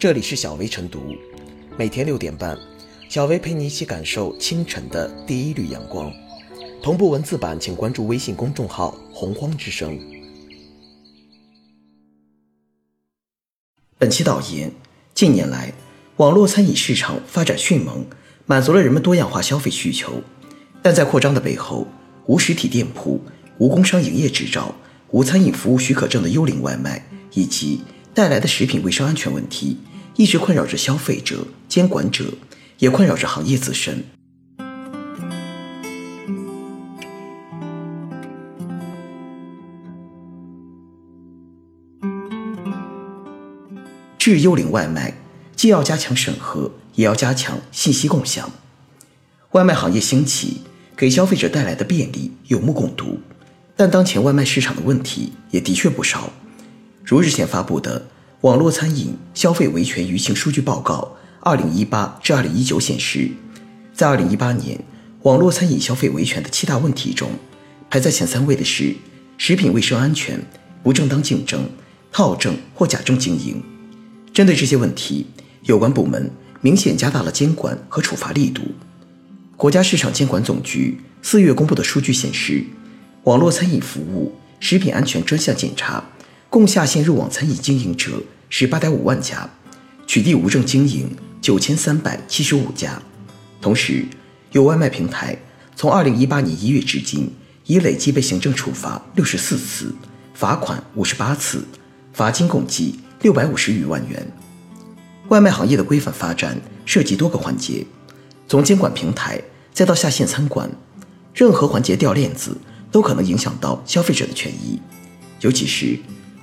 这里是小薇晨读，每天六点半，小薇陪你一起感受清晨的第一缕阳光。同步文字版，请关注微信公众号“洪荒之声”。本期导言：近年来，网络餐饮市场发展迅猛，满足了人们多样化消费需求。但在扩张的背后，无实体店铺、无工商营业执照、无餐饮服务许可证的幽灵外卖，以及带来的食品卫生安全问题，一直困扰着消费者、监管者，也困扰着行业自身。治幽灵外卖，既要加强审核，也要加强信息共享。外卖行业兴起，给消费者带来的便利有目共睹，但当前外卖市场的问题也的确不少。如日前发布的《网络餐饮消费维权舆情数据报告（二零一八至二零一九）》显示，在二零一八年网络餐饮消费维权的七大问题中，排在前三位的是食品卫生安全、不正当竞争、套证或假证经营。针对这些问题，有关部门明显加大了监管和处罚力度。国家市场监管总局四月公布的数据显示，网络餐饮服务食品安全专项检查共下线入网餐饮经营者十八点五万家，取缔无证经营九千三百七十五家。同时，有外卖平台从二零一八年一月至今，已累计被行政处罚六十四次，罚款五十八次，罚金共计。六百五十余万元。外卖行业的规范发展涉及多个环节，从监管平台再到下线餐馆，任何环节掉链子都可能影响到消费者的权益。尤其是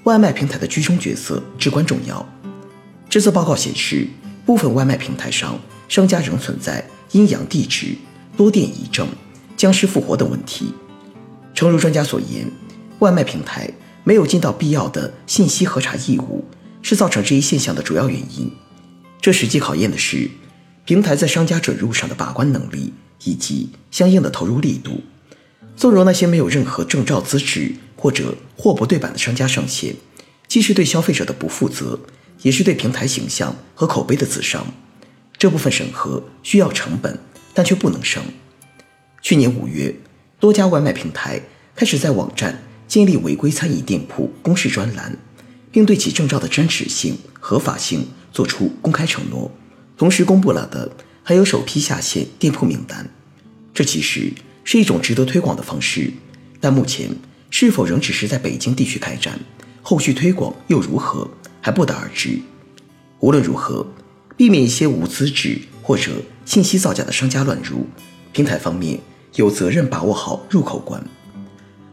外卖平台的居中角色至关重要。这次报告显示，部分外卖平台上商家仍存在阴阳地址、多店移证、僵尸复活等问题。诚如专家所言，外卖平台没有尽到必要的信息核查义务。是造成这一现象的主要原因。这实际考验的是平台在商家准入上的把关能力以及相应的投入力度。纵容那些没有任何证照资质或者货不对版的商家上线，既是对消费者的不负责，也是对平台形象和口碑的自伤。这部分审核需要成本，但却不能省。去年五月，多家外卖平台开始在网站建立违规餐饮店铺公示专栏。并对其证照的真实性、合法性作出公开承诺，同时公布了的还有首批下线店铺名单。这其实是一种值得推广的方式，但目前是否仍只是在北京地区开展，后续推广又如何，还不得而知。无论如何，避免一些无资质或者信息造假的商家乱入，平台方面有责任把握好入口关，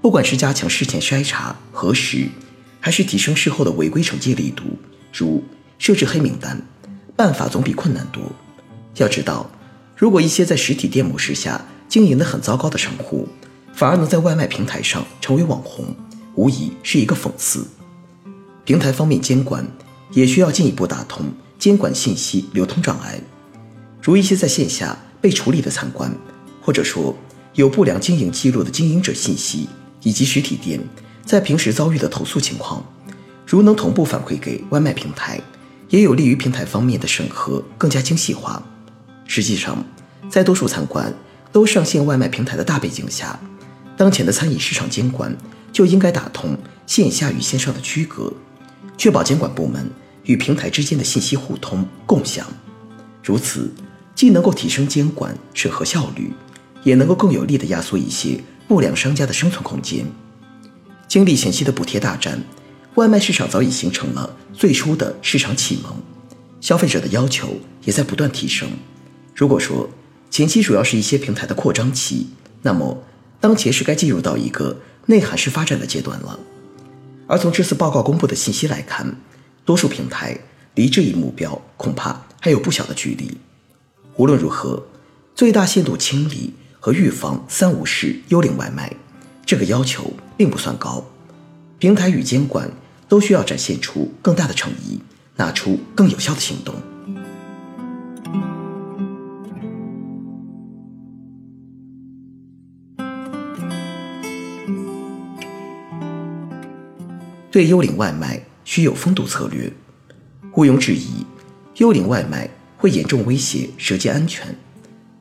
不管是加强事前筛查核实。还是提升事后的违规惩戒力度，如设置黑名单，办法总比困难多。要知道，如果一些在实体店模式下经营的很糟糕的商户，反而能在外卖平台上成为网红，无疑是一个讽刺。平台方面监管也需要进一步打通监管信息流通障碍，如一些在线下被处理的餐馆，或者说有不良经营记录的经营者信息，以及实体店。在平时遭遇的投诉情况，如能同步反馈给外卖平台，也有利于平台方面的审核更加精细化。实际上，在多数餐馆都上线外卖平台的大背景下，当前的餐饮市场监管就应该打通线下与线上的区隔，确保监管部门与平台之间的信息互通共享。如此，既能够提升监管审核效率，也能够更有力地压缩一些不良商家的生存空间。经历前期的补贴大战，外卖市场早已形成了最初的市场启蒙，消费者的要求也在不断提升。如果说前期主要是一些平台的扩张期，那么当前是该进入到一个内涵式发展的阶段了。而从这次报告公布的信息来看，多数平台离这一目标恐怕还有不小的距离。无论如何，最大限度清理和预防“三无式”幽灵外卖。这个要求并不算高，平台与监管都需要展现出更大的诚意，拿出更有效的行动。对幽灵外卖需有封堵策略，毋庸置疑，幽灵外卖会严重威胁舌尖安全。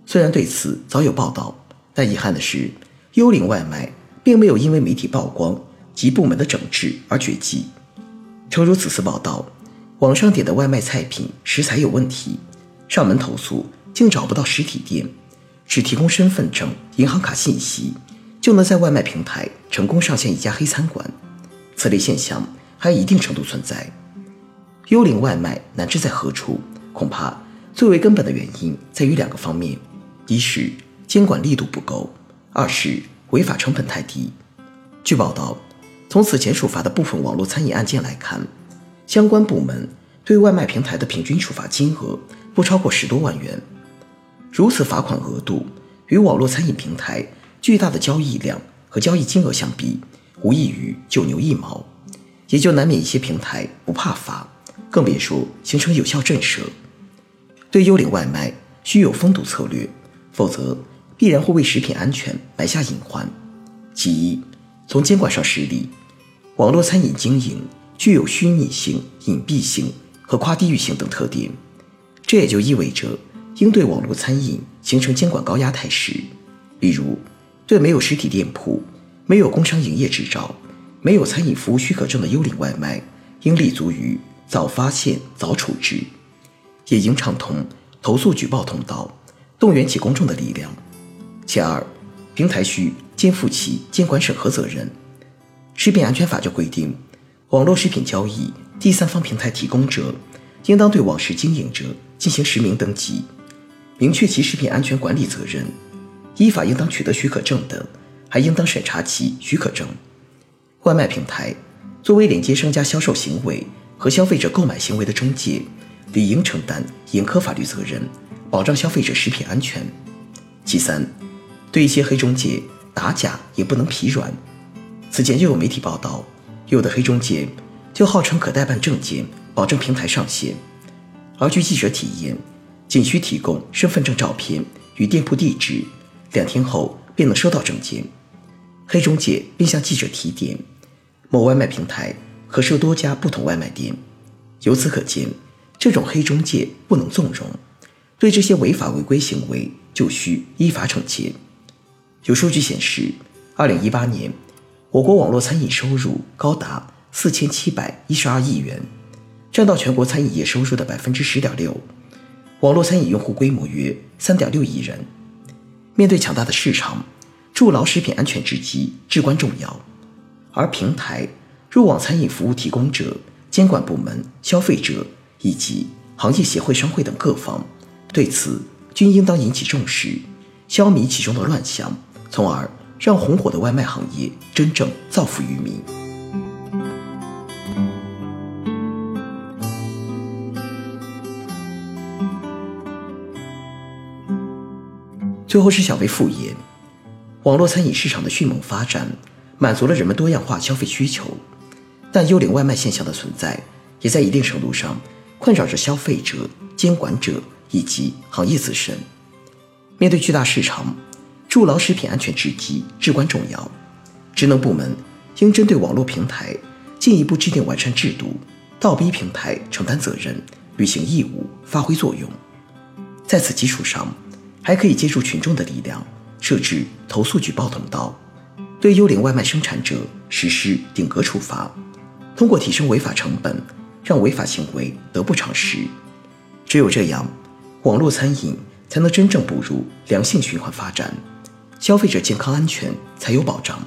虽然对此早有报道，但遗憾的是，幽灵外卖并没有因为媒体曝光及部门的整治而绝迹。诚如此次报道，网上点的外卖菜品食材有问题，上门投诉竟找不到实体店，只提供身份证、银行卡信息，就能在外卖平台成功上线一家黑餐馆。此类现象还一定程度存在。幽灵外卖难治在何处？恐怕最为根本的原因在于两个方面。一是监管力度不够，二是违法成本太低。据报道，从此前处罚的部分网络餐饮案件来看，相关部门对外卖平台的平均处罚金额不超过十多万元。如此罚款额度，与网络餐饮平台巨大的交易量和交易金额相比，无异于九牛一毛，也就难免一些平台不怕罚，更别说形成有效震慑。对幽灵外卖，需有封堵策略。否则，必然会为食品安全埋下隐患。其一，从监管上施力，网络餐饮经营具有虚拟性、隐蔽性和跨地域性等特点，这也就意味着应对网络餐饮形成监管高压态势。比如，对没有实体店铺、没有工商营业执照、没有餐饮服务许可证的幽灵外卖，应立足于早发现、早处置，也应畅通投诉举报通道。动员起公众的力量。其二，平台需肩负起监管审核责任。食品安全法就规定，网络食品交易第三方平台提供者应当对网食经营者进行实名登记，明确其食品安全管理责任，依法应当取得许可证等，还应当审查其许可证。外卖平台作为连接商家销售行为和消费者购买行为的中介，理应承担严苛法律责任。保障消费者食品安全。其三，对一些黑中介打假也不能疲软。此前就有媒体报道，有的黑中介就号称可代办证件，保证平台上线。而据记者体验，仅需提供身份证照片与店铺地址，两天后便能收到证件。黑中介并向记者提点，某外卖平台可设多家不同外卖店。由此可见，这种黑中介不能纵容。对这些违法违规行为，就需依法惩戒。有数据显示，二零一八年，我国网络餐饮收入高达四千七百一十二亿元，占到全国餐饮业收入的百分之十点六。网络餐饮用户规模约三点六亿人。面对强大的市场，筑牢食品安全之基至关重要。而平台、入网餐饮服务提供者、监管部门、消费者以及行业协会、商会等各方。对此，均应当引起重视，消弭其中的乱象，从而让红火的外卖行业真正造福于民。最后是小微复言，网络餐饮市场的迅猛发展，满足了人们多样化消费需求，但幽灵外卖现象的存在，也在一定程度上困扰着消费者、监管者。以及行业自身，面对巨大市场，筑牢食品安全之基至关重要。职能部门应针对网络平台进一步制定完善制度，倒逼平台承担责任、履行义务、发挥作用。在此基础上，还可以借助群众的力量，设置投诉举报通道，对幽灵外卖生产者实施顶格处罚，通过提升违法成本，让违法行为得不偿失。只有这样。网络餐饮才能真正步入良性循环发展，消费者健康安全才有保障。